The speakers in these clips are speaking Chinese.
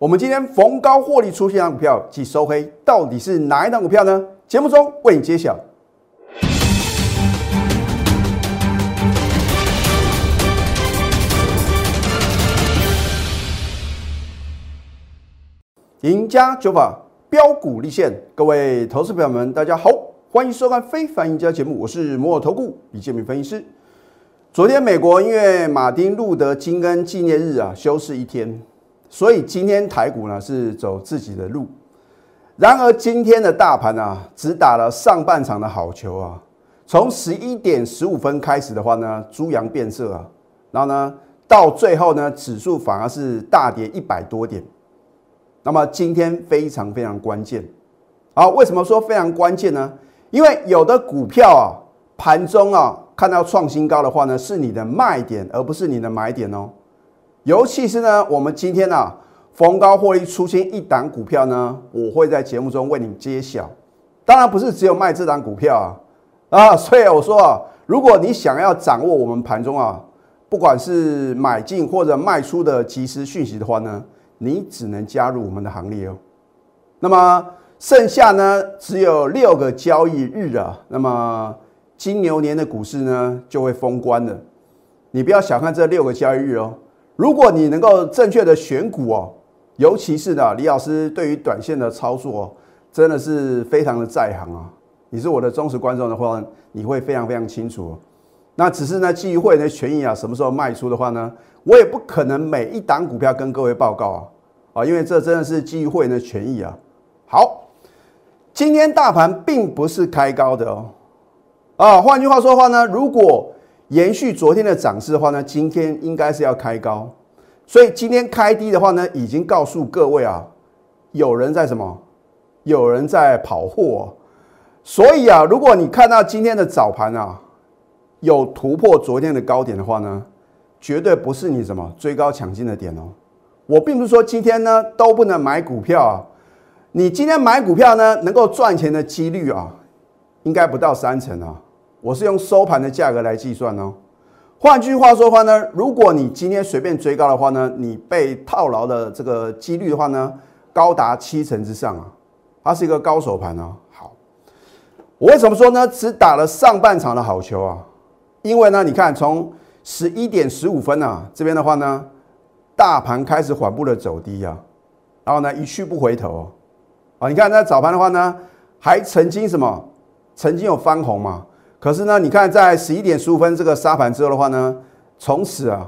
我们今天逢高获利出现的股票即收黑，到底是哪一档股票呢？节目中为你揭晓。赢家九法标股立现，各位投资朋友们，大家好，欢迎收看《非凡赢家》节目，我是摩尔投顾李建明分析师。昨天美国因为马丁路德金恩纪念日啊，休市一天。所以今天台股呢是走自己的路，然而今天的大盘啊只打了上半场的好球啊，从十一点十五分开始的话呢，猪羊变色啊，然后呢到最后呢指数反而是大跌一百多点，那么今天非常非常关键，好，为什么说非常关键呢？因为有的股票啊盘中啊看到创新高的话呢，是你的卖点，而不是你的买点哦。尤其是呢，我们今天呢逢高获利出清一档股票呢，我会在节目中为你揭晓。当然不是只有卖这档股票啊啊，所以我说啊，如果你想要掌握我们盘中啊，不管是买进或者卖出的及时讯息的话呢，你只能加入我们的行列哦。那么剩下呢只有六个交易日啊，那么金牛年的股市呢就会封关了。你不要小看这六个交易日哦。如果你能够正确的选股哦，尤其是呢，李老师对于短线的操作，真的是非常的在行啊。你是我的忠实观众的话，你会非常非常清楚。那只是呢，基于会员的权益啊，什么时候卖出的话呢，我也不可能每一档股票跟各位报告啊啊，因为这真的是基于会员的权益啊。好，今天大盘并不是开高的哦，啊，换句话说的话呢，如果延续昨天的涨势的话呢，今天应该是要开高，所以今天开低的话呢，已经告诉各位啊，有人在什么？有人在跑货，所以啊，如果你看到今天的早盘啊，有突破昨天的高点的话呢，绝对不是你什么追高抢进的点哦。我并不是说今天呢都不能买股票啊，你今天买股票呢，能够赚钱的几率啊，应该不到三成啊。我是用收盘的价格来计算哦。换句话说话呢，如果你今天随便追高的话呢，你被套牢的这个几率的话呢，高达七成之上啊。它是一个高手盘哦。好，我为什么说呢？只打了上半场的好球啊？因为呢，你看从十一点十五分啊，这边的话呢，大盘开始缓步的走低啊，然后呢一去不回头啊。你看那早盘的话呢，还曾经什么？曾经有翻红嘛？可是呢，你看在十一点十五分这个沙盘之后的话呢，从此啊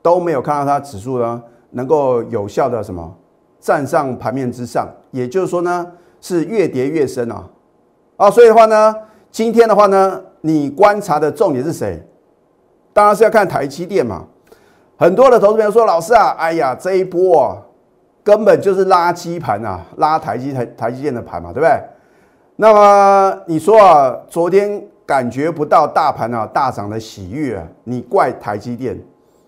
都没有看到它指数呢能够有效的什么站上盘面之上，也就是说呢是越跌越深啊啊，所以的话呢，今天的话呢，你观察的重点是谁？当然是要看台积电嘛。很多的投资朋友说，老师啊，哎呀，这一波啊根本就是垃圾盘啊，拉台积台台积电的盘嘛，对不对？那么你说啊，昨天。感觉不到大盘啊大涨的喜悦啊，你怪台积电。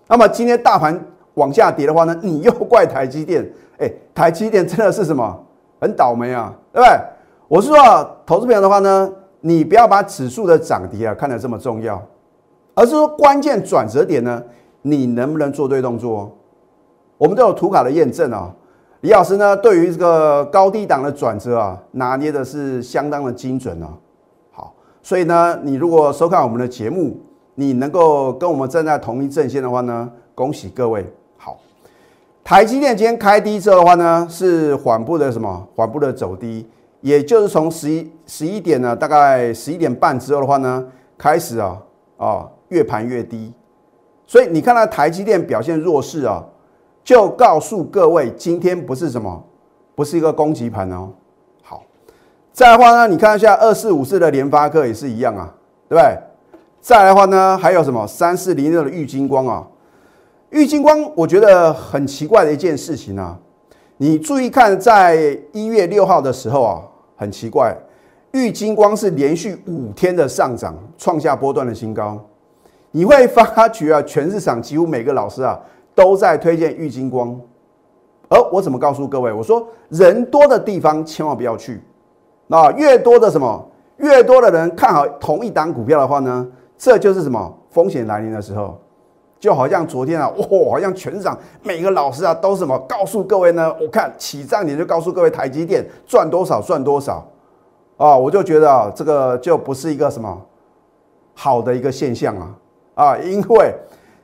那么今天大盘往下跌的话呢，你又怪台积电。哎，台积电真的是什么很倒霉啊，对不对？我是说，投资朋友的话呢，你不要把指数的涨跌啊看得这么重要，而是说关键转折点呢，你能不能做对动作？我们都有图卡的验证啊。李老师呢，对于这个高低档的转折啊，拿捏的是相当的精准啊。所以呢，你如果收看我们的节目，你能够跟我们站在同一阵线的话呢，恭喜各位。好，台积电今天开低之后的话呢，是缓步的什么？缓步的走低，也就是从十一十一点呢，大概十一点半之后的话呢，开始啊啊越盘越低。所以你看到台积电表现弱势啊，就告诉各位，今天不是什么，不是一个攻击盘哦。再的话呢，你看一下二四五四的联发科也是一样啊，对不对？再来的话呢，还有什么三四零六的玉金光啊？玉金光，我觉得很奇怪的一件事情啊，你注意看，在一月六号的时候啊，很奇怪，玉金光是连续五天的上涨，创下波段的新高。你会发觉啊，全市场几乎每个老师啊都在推荐玉金光，而我怎么告诉各位？我说人多的地方千万不要去。那越多的什么，越多的人看好同一档股票的话呢，这就是什么风险来临的时候。就好像昨天啊，哇，好像全场每个老师啊都什么告诉各位呢？我看起涨点就告诉各位台积电赚多少赚多少啊，我就觉得啊，这个就不是一个什么好的一个现象啊啊，因为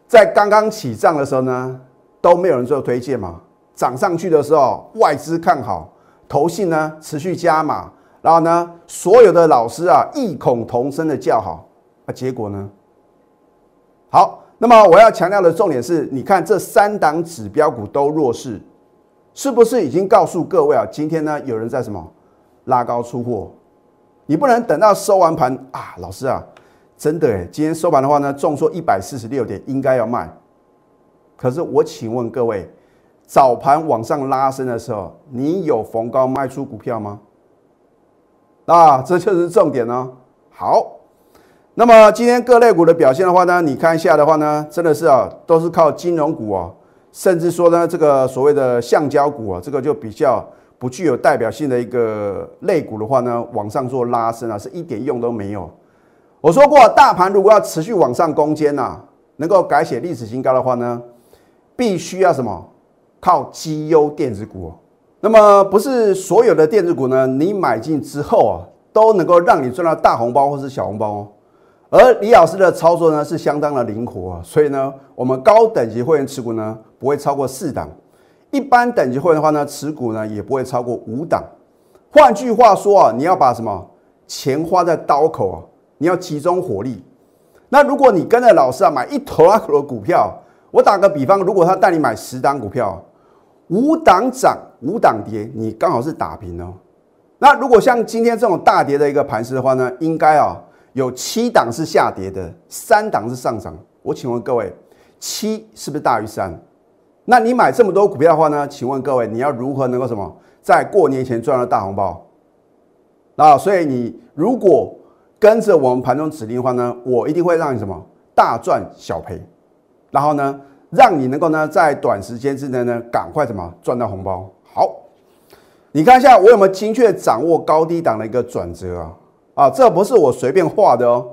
在刚刚起涨的时候呢，都没有人做推荐嘛，涨上去的时候外资看好，投信呢持续加码，然后呢，所有的老师啊异口同声的叫好，啊，结果呢，好。那么我要强调的重点是，你看这三档指标股都弱势，是不是已经告诉各位啊？今天呢有人在什么拉高出货？你不能等到收完盘啊，老师啊，真的哎，今天收盘的话呢，重说一百四十六点应该要卖。可是我请问各位，早盘往上拉升的时候，你有逢高卖出股票吗？啊，这就是重点呢。好。那么今天各类股的表现的话呢，你看一下的话呢，真的是啊，都是靠金融股啊，甚至说呢，这个所谓的橡胶股啊，这个就比较不具有代表性的一个类股的话呢，往上做拉升啊，是一点用都没有。我说过，大盘如果要持续往上攻坚呐，能够改写历史新高的话呢，必须要什么？靠绩优电子股。那么不是所有的电子股呢，你买进之后啊，都能够让你赚到大红包或是小红包哦。而李老师的操作呢是相当的灵活，所以呢，我们高等级会员持股呢不会超过四档，一般等级会员的话呢，持股呢也不会超过五档。换句话说啊，你要把什么钱花在刀口啊，你要集中火力。那如果你跟着老师啊买一头阿口的股票，我打个比方，如果他带你买十档股票，五档涨五档跌，你刚好是打平哦。那如果像今天这种大跌的一个盘势的话呢，应该啊。有七档是下跌的，三档是上涨。我请问各位，七是不是大于三？那你买这么多股票的话呢？请问各位，你要如何能够什么，在过年前赚到大红包？啊，所以你如果跟着我们盘中指令的话呢，我一定会让你什么大赚小赔，然后呢，让你能够呢在短时间之内呢赶快什么赚到红包。好，你看一下我有没有精确掌握高低档的一个转折啊？啊，这不是我随便画的哦。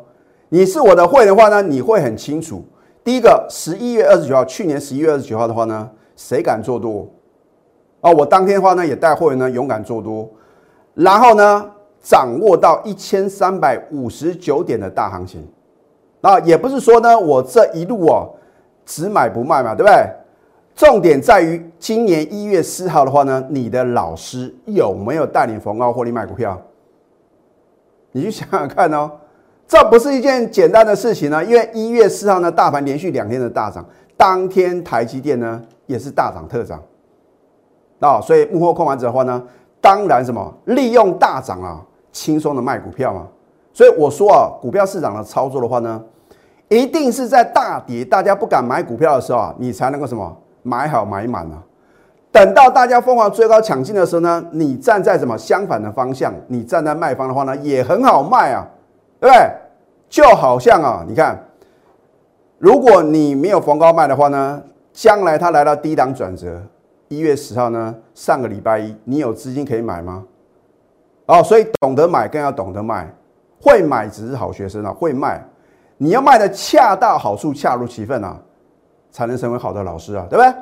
你是我的会的话呢，你会很清楚。第一个，十一月二十九号，去年十一月二十九号的话呢，谁敢做多？啊，我当天的话呢，也带会员呢勇敢做多，然后呢，掌握到一千三百五十九点的大行情。那也不是说呢，我这一路哦，只买不卖嘛，对不对？重点在于今年一月四号的话呢，你的老师有没有带你逢高获利卖股票？你去想想看哦，这不是一件简单的事情呢。因为一月四号呢，大盘连续两天的大涨，当天台积电呢也是大涨特涨，啊，所以幕后控盘者的话呢，当然什么利用大涨啊，轻松的卖股票嘛。所以我说啊，股票市场的操作的话呢，一定是在大跌，大家不敢买股票的时候啊，你才能够什么买好买满啊。等到大家疯狂追高抢进的时候呢，你站在什么相反的方向？你站在卖方的话呢，也很好卖啊，对不对？就好像啊，你看，如果你没有逢高卖的话呢，将来它来到低档转折，一月十号呢，上个礼拜一，你有资金可以买吗？哦，所以懂得买更要懂得卖，会买只是好学生啊，会卖，你要卖的恰到好处、恰如其分啊，才能成为好的老师啊，对不对？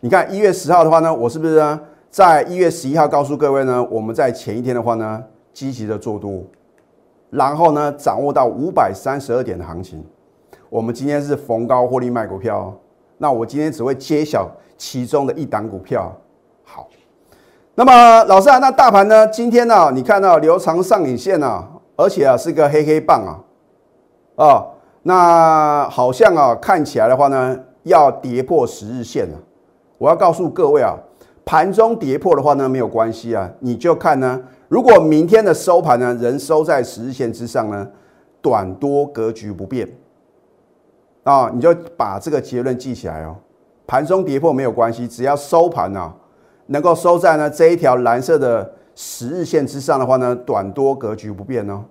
你看一月十号的话呢，我是不是呢？在一月十一号告诉各位呢，我们在前一天的话呢，积极的做多，然后呢，掌握到五百三十二点的行情。我们今天是逢高获利卖股票，那我今天只会揭晓其中的一档股票。好，那么老师啊，那大盘呢？今天呢，你看到留长上影线啊，而且啊是个黑黑棒啊，啊，那好像啊看起来的话呢，要跌破十日线了。我要告诉各位啊，盘中跌破的话呢，没有关系啊，你就看呢，如果明天的收盘呢，仍收在十日线之上呢，短多格局不变啊，你就把这个结论记起来哦。盘中跌破没有关系，只要收盘啊，能够收在呢这一条蓝色的十日线之上的话呢，短多格局不变哦。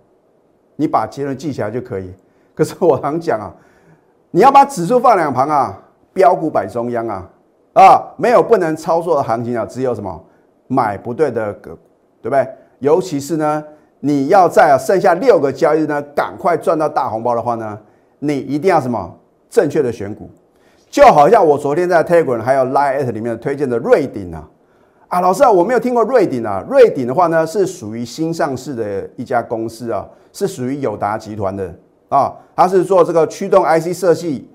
你把结论记起来就可以。可是我常讲啊，你要把指数放两旁啊，标股摆中央啊。啊，没有不能操作的行情啊，只有什么买不对的个股，对不对？尤其是呢，你要在剩下六个交易日呢，赶快赚到大红包的话呢，你一定要什么正确的选股。就好像我昨天在 Telegram 还有 Line 里面推荐的瑞鼎啊，啊，老师啊，我没有听过瑞鼎啊。瑞鼎的话呢，是属于新上市的一家公司啊，是属于友达集团的啊，它是做这个驱动 IC 设计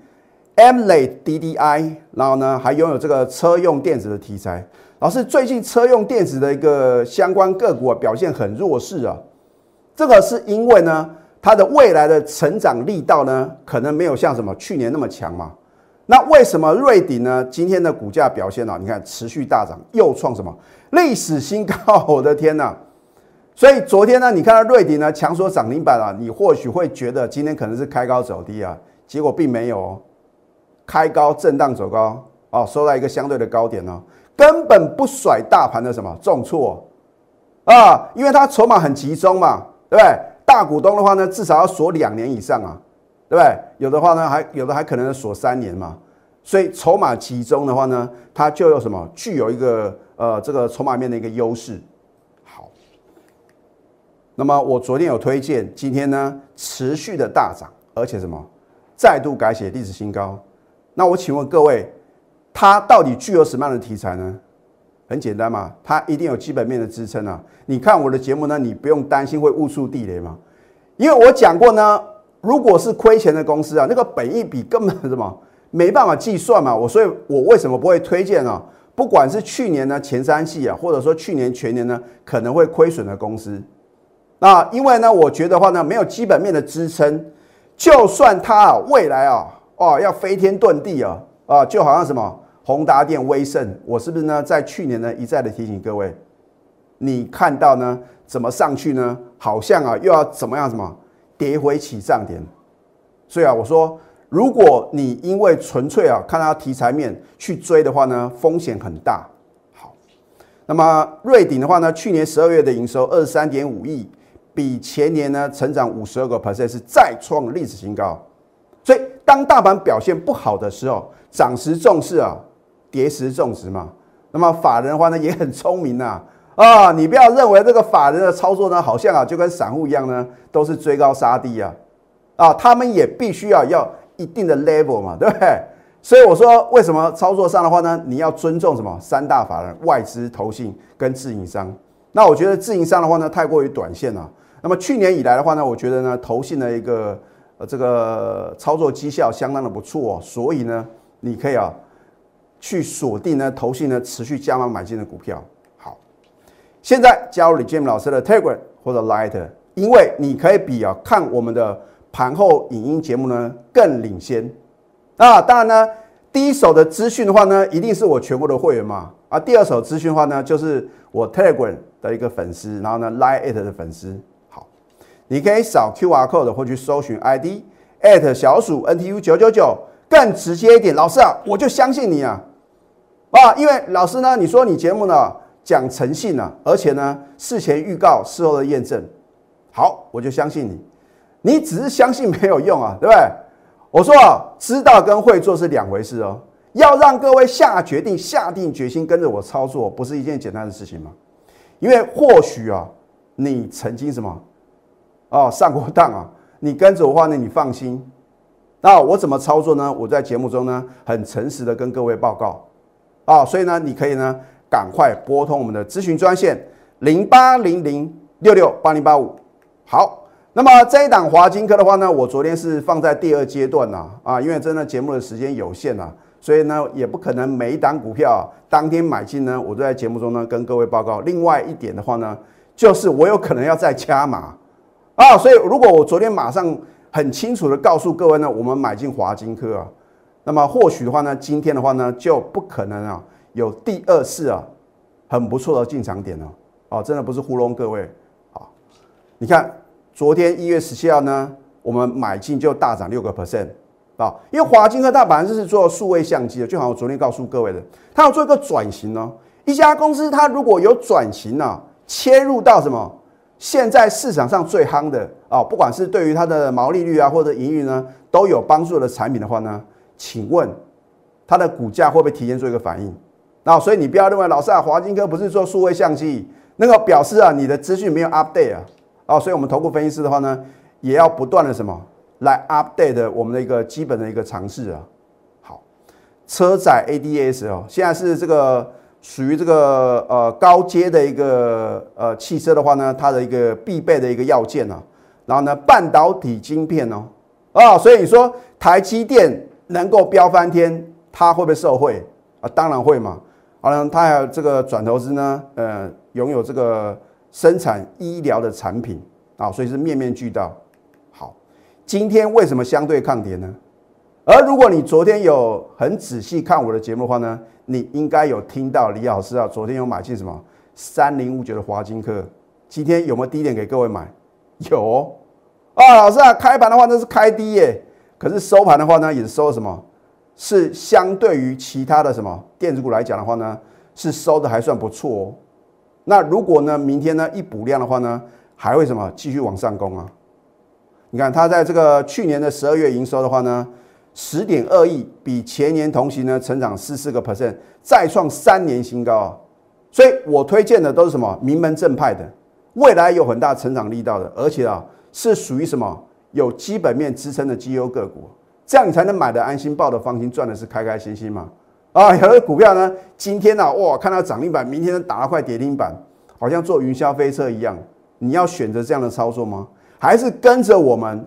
MLA DDI，然后呢，还拥有这个车用电子的题材。老师，最近车用电子的一个相关个股啊，表现很弱势啊，这个是因为呢，它的未来的成长力道呢，可能没有像什么去年那么强嘛。那为什么瑞鼎呢？今天的股价表现呢？你看持续大涨，又创什么历史新高？我的天呐！所以昨天呢，你看到瑞鼎呢强说涨停板了，你或许会觉得今天可能是开高走低啊，结果并没有，开高震荡走高哦，收在一个相对的高点呢，根本不甩大盘的什么重挫啊，因为它筹码很集中嘛，对不对？大股东的话呢，至少要锁两年以上啊。对不对？有的话呢，还有的还可能锁三年嘛，所以筹码集中的话呢，它就有什么具有一个呃这个筹码面的一个优势。那么我昨天有推荐，今天呢持续的大涨，而且什么再度改写历史新高。那我请问各位，它到底具有什么样的题材呢？很简单嘛，它一定有基本面的支撑啊。你看我的节目呢，你不用担心会误触地雷嘛，因为我讲过呢。如果是亏钱的公司啊，那个本益比根本什么没办法计算嘛，我所以，我为什么不会推荐啊？不管是去年呢前三季啊，或者说去年全年呢可能会亏损的公司，那因为呢，我觉得话呢没有基本面的支撑，就算它啊未来啊哦要飞天遁地啊啊，就好像什么宏达电、威盛，我是不是呢在去年呢一再的提醒各位，你看到呢怎么上去呢？好像啊又要怎么样什么？跌回起涨点，所以啊，我说，如果你因为纯粹啊看它题材面去追的话呢，风险很大。好，那么瑞鼎的话呢，去年十二月的营收二十三点五亿，比前年呢成长五十二个 percent，是再创历史新高。所以当大盘表现不好的时候，涨时重视啊，跌时重视嘛。那么法人的话呢，也很聪明呐。啊，你不要认为这个法人的操作呢，好像啊就跟散户一样呢，都是追高杀低啊，啊，他们也必须要要一定的 level 嘛，对不对？所以我说，为什么操作上的话呢，你要尊重什么三大法人、外资、投信跟自营商。那我觉得自营商的话呢，太过于短线了。那么去年以来的话呢，我觉得呢，投信的一个呃这个操作绩效相当的不错，所以呢，你可以啊去锁定呢投信呢持续加码买进的股票。好现在加入李建明老师的 Telegram 或者 Light，因为你可以比啊看我们的盘后影音节目呢更领先。啊，当然呢，第一手的资讯的话呢，一定是我全国的会员嘛。啊，第二手资讯的话呢，就是我 Telegram 的一个粉丝，然后呢，Light 的粉丝。你可以扫 QR code 或去搜寻 ID at 小鼠 NTU 九九九，更直接一点，老师啊，我就相信你啊。啊，因为老师呢，你说你节目呢。讲诚信呢，而且呢，事前预告，事后的验证，好，我就相信你。你只是相信没有用啊，对不对？我说啊，知道跟会做是两回事哦。要让各位下决定、下定决心跟着我操作，不是一件简单的事情吗？因为或许啊，你曾经什么哦上过当啊，你跟着我话呢，你放心。那我怎么操作呢？我在节目中呢，很诚实的跟各位报告啊，所以呢，你可以呢。赶快拨通我们的咨询专线零八零零六六八零八五。好，那么这一档华金科的话呢，我昨天是放在第二阶段呐，啊，因为真的节目的时间有限呐，所以呢也不可能每一档股票当天买进呢，我都在节目中呢跟各位报告。另外一点的话呢，就是我有可能要再加码啊，所以如果我昨天马上很清楚的告诉各位呢，我们买进华金科啊，那么或许的话呢，今天的话呢就不可能啊。有第二次啊，很不错的进场点哦，哦，真的不是糊弄各位啊！你看，昨天一月十七号呢，我们买进就大涨六个 percent 啊，因为华金科它本来就是做数位相机的，就好像我昨天告诉各位的，它要做一个转型哦。一家公司它如果有转型呢，切入到什么现在市场上最夯的啊，不管是对于它的毛利率啊或者盈余呢都有帮助的产品的话呢，请问它的股价会不会提前做一个反应？那所以你不要认为老师啊，华金科不是做数位相机，那个表示啊，你的资讯没有 update 啊，啊，所以我们投顾分析师的话呢，也要不断的什么来 update 我们的一个基本的一个尝试啊。好，车载 ADS 哦，现在是这个属于这个呃高阶的一个呃汽车的话呢，它的一个必备的一个要件啊。然后呢，半导体晶片哦，啊，所以你说台积电能够飙翻天，它会不会受惠啊？当然会嘛。好了，它还有这个转投资呢，呃，拥有这个生产医疗的产品啊，所以是面面俱到。好，今天为什么相对抗跌呢？而如果你昨天有很仔细看我的节目的话呢，你应该有听到李老师啊，昨天有买进什么三零五九的华金科，今天有没有低点给各位买？有啊，老师啊，开盘的话那是开低耶，可是收盘的话呢，也是收什么？是相对于其他的什么电子股来讲的话呢，是收的还算不错哦。那如果呢，明天呢一补量的话呢，还会什么继续往上攻啊？你看它在这个去年的十二月营收的话呢？十点二亿，比前年同期呢成长四四个 percent，再创三年新高啊！所以我推荐的都是什么名门正派的，未来有很大成长力道的，而且啊是属于什么有基本面支撑的绩优个股，这样你才能买的安心，抱的放心，赚的是开开心心嘛！啊，有的股票呢，今天呢哇看到涨停板，明天打了块跌停板，好像坐云霄飞车一样，你要选择这样的操作吗？还是跟着我们？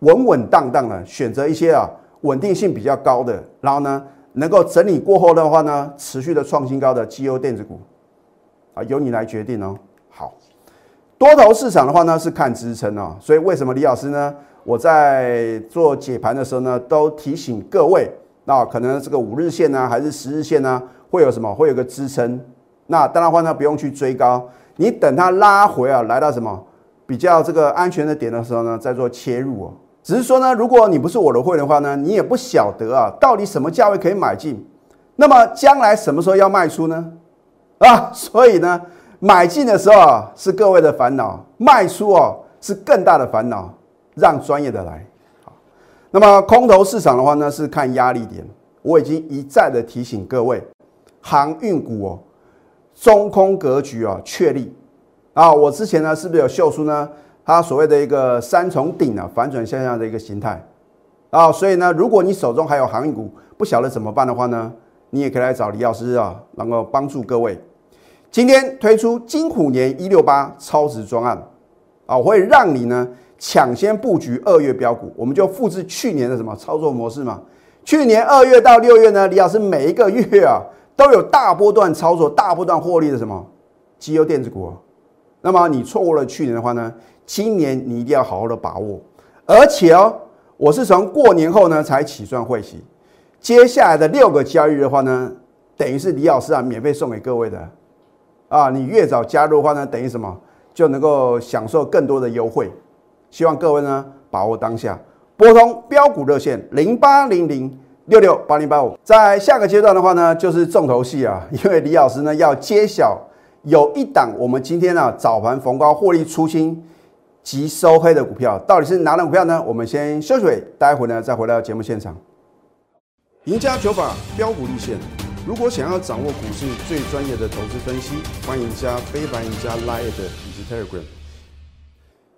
稳稳当当的选择一些啊稳定性比较高的，然后呢能够整理过后的话呢持续的创新高的绩优电子股啊由你来决定哦。好，多头市场的话呢是看支撑哦，所以为什么李老师呢我在做解盘的时候呢都提醒各位，那可能这个五日线呢还是十日线呢会有什么？会有个支撑，那当然话呢不用去追高，你等它拉回啊来到什么？比较这个安全的点的时候呢再做切入哦。只是说呢，如果你不是我的会的话呢，你也不晓得啊，到底什么价位可以买进，那么将来什么时候要卖出呢？啊，所以呢，买进的时候啊是各位的烦恼，卖出哦是更大的烦恼，让专业的来。那么空头市场的话呢是看压力点，我已经一再的提醒各位，航运股哦，中空格局啊确立啊，我之前呢是不是有秀出呢？它所谓的一个三重顶啊，反转向下的一个形态啊，所以呢，如果你手中还有航运股，不晓得怎么办的话呢，你也可以来找李老师啊，能够帮助各位。今天推出金虎年一六八超值专案啊，我会让你呢抢先布局二月标股，我们就复制去年的什么操作模式嘛。去年二月到六月呢，李老师每一个月啊都有大波段操作、大波段获利的什么绩优电子股。那么你错过了去年的话呢？今年你一定要好好的把握，而且哦，我是从过年后呢才起算会期，接下来的六个交易日的话呢，等于是李老师啊免费送给各位的。啊，你越早加入的话呢，等于什么？就能够享受更多的优惠，希望各位呢把握当下，拨通标股热线零八零零六六八零八五，在下个阶段的话呢，就是重头戏啊，因为李老师呢要揭晓有一档我们今天啊早盘逢高获利出清。及收黑的股票到底是哪档股票呢？我们先休息，待会呢再回到节目现场。赢家九法标股立线，如果想要掌握股市最专业的投资分析，欢迎加非凡、赢家 Line 以及 Telegram。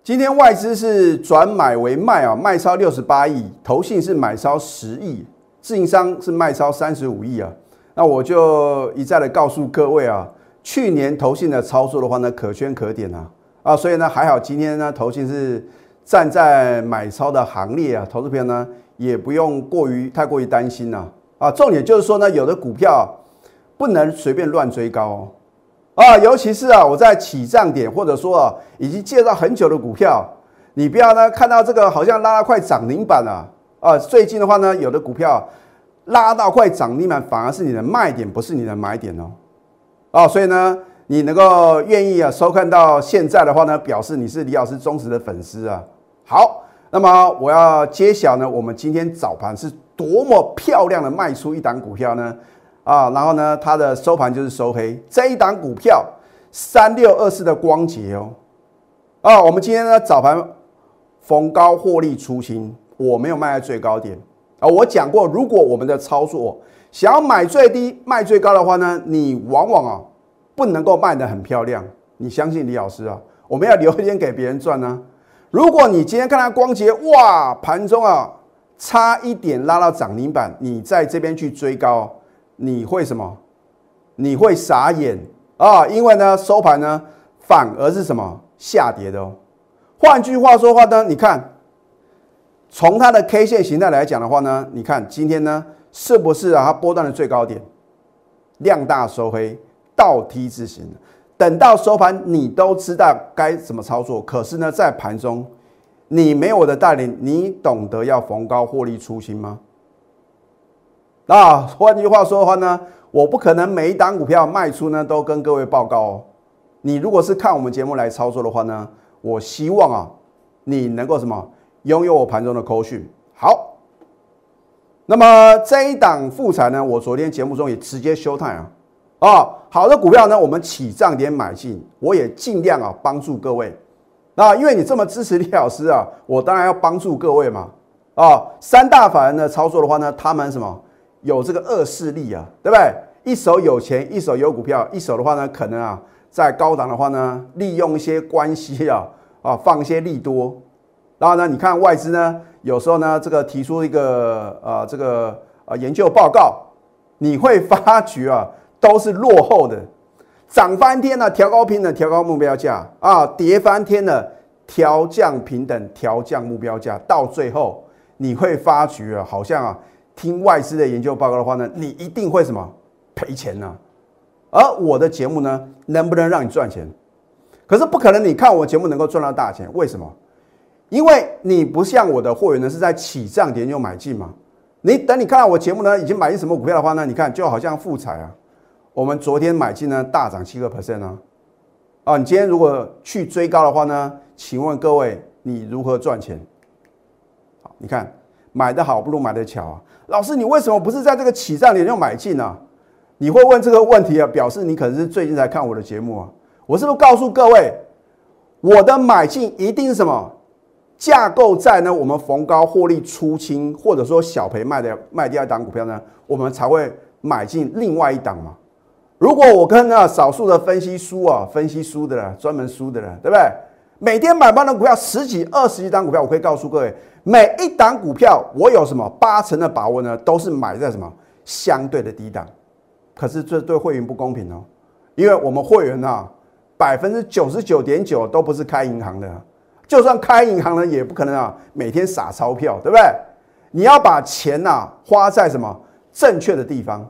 今天外资是转买为卖啊，卖超六十八亿，投信是买超十亿，自营商是卖超三十五亿啊。那我就一再的告诉各位啊，去年投信的操作的话呢，可圈可点啊。啊，所以呢还好，今天呢投信是站在买超的行列啊，投资朋友呢也不用过于太过于担心呐啊。重点就是说呢，有的股票不能随便乱追高啊，尤其是啊我在起涨点或者说啊已经介绍很久的股票，你不要呢看到这个好像拉了块涨停板了啊。最近的话呢，有的股票拉到快涨停板，反而是你的卖点，不是你的买点哦。哦，所以呢。你能够愿意啊收看到现在的话呢，表示你是李老师忠实的粉丝啊。好，那么我要揭晓呢，我们今天早盘是多么漂亮的卖出一档股票呢？啊，然后呢，它的收盘就是收黑。这一档股票三六二四的光洁哦，啊，我们今天呢早盘逢高获利出清，我没有卖在最高点啊。我讲过，如果我们的操作想要买最低卖最高的话呢，你往往啊。不能够卖得很漂亮，你相信李老师啊？我们要留一点给别人赚呢。如果你今天看到光洁，哇，盘中啊差一点拉到涨停板，你在这边去追高，你会什么？你会傻眼啊！因为呢，收盘呢反而是什么下跌的哦。换句话说话呢，你看从它的 K 线形态来讲的话呢，你看今天呢是不是啊？它波段的最高点量大收黑倒 T 字形，等到收盘你都知道该怎么操作。可是呢，在盘中你没有我的带领，你懂得要逢高获利出清吗？那换句话说的话呢？我不可能每一档股票卖出呢都跟各位报告哦。你如果是看我们节目来操作的话呢，我希望啊你能够什么拥有我盘中的扣讯。好，那么这一档复彩呢，我昨天节目中也直接休态啊。啊，好的股票呢，我们起涨点买进，我也尽量啊帮助各位。那因为你这么支持李老师啊，我当然要帮助各位嘛。啊，三大法人的操作的话呢，他们什么？有这个恶势力啊，对不对？一手有钱，一手有股票，一手的话呢，可能啊，在高档的话呢，利用一些关系啊，啊，放一些利多。然后呢，你看外资呢，有时候呢，这个提出一个呃，这个呃研究报告，你会发觉啊，都是落后的，涨翻天了，调高平等，调高目标价啊，跌翻天了，调降平等，调降目标价，到最后你会发觉啊，好像啊。听外资的研究报告的话呢，你一定会什么赔钱呢？而我的节目呢，能不能让你赚钱？可是不可能，你看我节目能够赚到大钱，为什么？因为你不像我的货源呢，是在起涨点就买进嘛。你等你看到我节目呢，已经买进什么股票的话呢？你看就好像富彩啊，我们昨天买进呢，大涨七个 percent 啊。啊，你今天如果去追高的话呢，请问各位你如何赚钱？好，你看买的好不如买的巧啊。老师，你为什么不是在这个起涨点就买进呢？你会问这个问题啊，表示你可能是最近才看我的节目啊。我是不是告诉各位，我的买进一定是什么架构在呢？我们逢高获利出清，或者说小赔卖的卖第二档股票呢，我们才会买进另外一档嘛。如果我跟那少数的分析书啊，分析书的人，专门书的人，对不对？每天买包的股票十几、二十几档股票，我可以告诉各位。每一档股票，我有什么八成的把握呢？都是买在什么相对的低档。可是这对会员不公平哦，因为我们会员啊，百分之九十九点九都不是开银行的，就算开银行呢，也不可能啊每天撒钞票，对不对？你要把钱呐花在什么正确的地方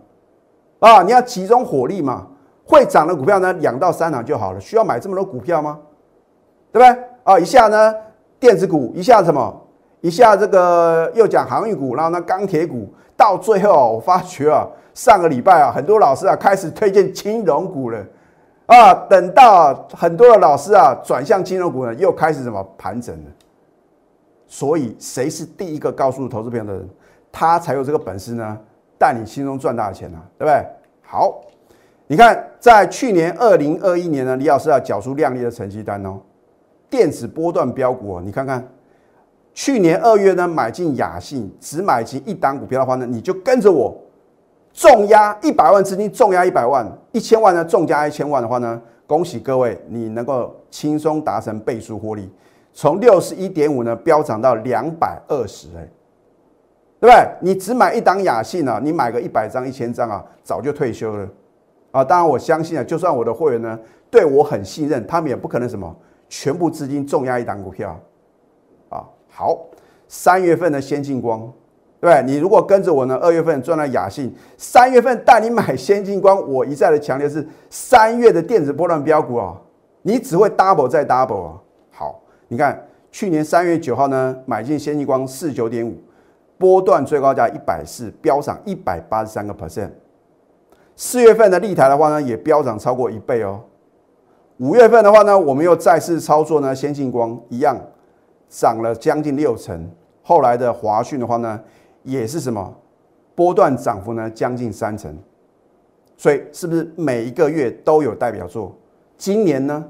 啊？你要集中火力嘛。会涨的股票呢，两到三档就好了，需要买这么多股票吗？对不对？啊，一下呢电子股，一下什么？一下这个又讲航运股，然后呢钢铁股，到最后我发觉啊，上个礼拜啊，很多老师啊开始推荐金融股了，啊，等到很多的老师啊转向金融股呢，又开始什么盘整了。所以谁是第一个告诉投资朋友的人，他才有这个本事呢，带你轻松赚大钱啊，对不对？好，你看在去年二零二一年呢，李老师要缴出亮丽的成绩单哦，电子波段标股哦，你看看。去年二月呢，买进雅信，只买进一档股票的话呢，你就跟着我重压一百万资金，重压一百万，一千万呢，重加一千万的话呢，恭喜各位，你能够轻松达成倍数获利，从六十一点五呢飙涨到两百二十，哎，对不对？你只买一档雅信啊，你买个一百张、一千张啊，早就退休了啊！当然我相信啊，就算我的会员呢对我很信任，他们也不可能什么全部资金重压一档股票啊。好，三月份的先进光，对？你如果跟着我呢，二月份赚了雅信，三月份带你买先进光，我一再的强调是三月的电子波段标股啊，你只会 double 再 double 啊。好，你看去年三月九号呢，买进先进光四九点五，波段最高价一百四，飙涨一百八十三个 percent。四月份的立台的话呢，也飙涨超过一倍哦。五月份的话呢，我们又再次操作呢，先进光一样。涨了将近六成，后来的华讯的话呢，也是什么波段涨幅呢？将近三成，所以是不是每一个月都有代表作？今年呢？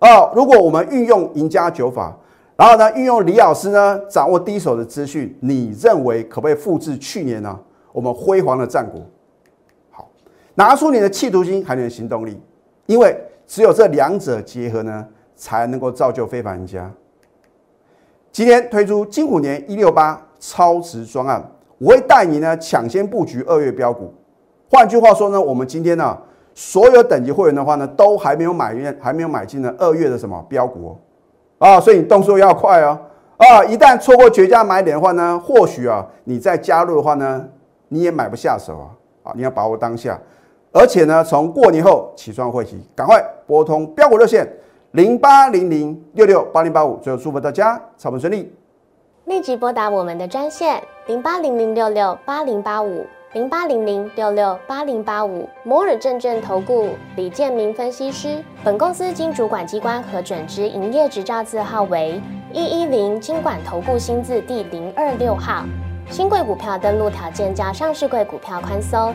哦，如果我们运用赢家九法，然后呢，运用李老师呢掌握第一手的资讯，你认为可不可以复制去年呢我们辉煌的战果？好，拿出你的企图心，还有行动力，因为只有这两者结合呢，才能够造就非凡赢家。今天推出金虎年一六八超值专案，我会带你呢抢先布局二月标股。换句话说呢，我们今天呢，所有等级会员的话呢，都还没有买进，还没有买进呢二月的什么标股哦，啊，所以你动作要快哦，啊，一旦错过绝佳买点的话呢，或许啊，你再加入的话呢，你也买不下手啊，啊，你要把握当下，而且呢，从过年后起算会起，赶快拨通标股热线零八零零六六八零八五，最后祝福大家操盘顺利，立即拨打我们的专线零八零零六六八零八五。零八零零六六八零八五摩尔证券投顾李建明分析师，本公司经主管机关核准之营业执照字号为一一零金管投顾新字第零二六号。新贵股票登录条件较上市贵股票宽松，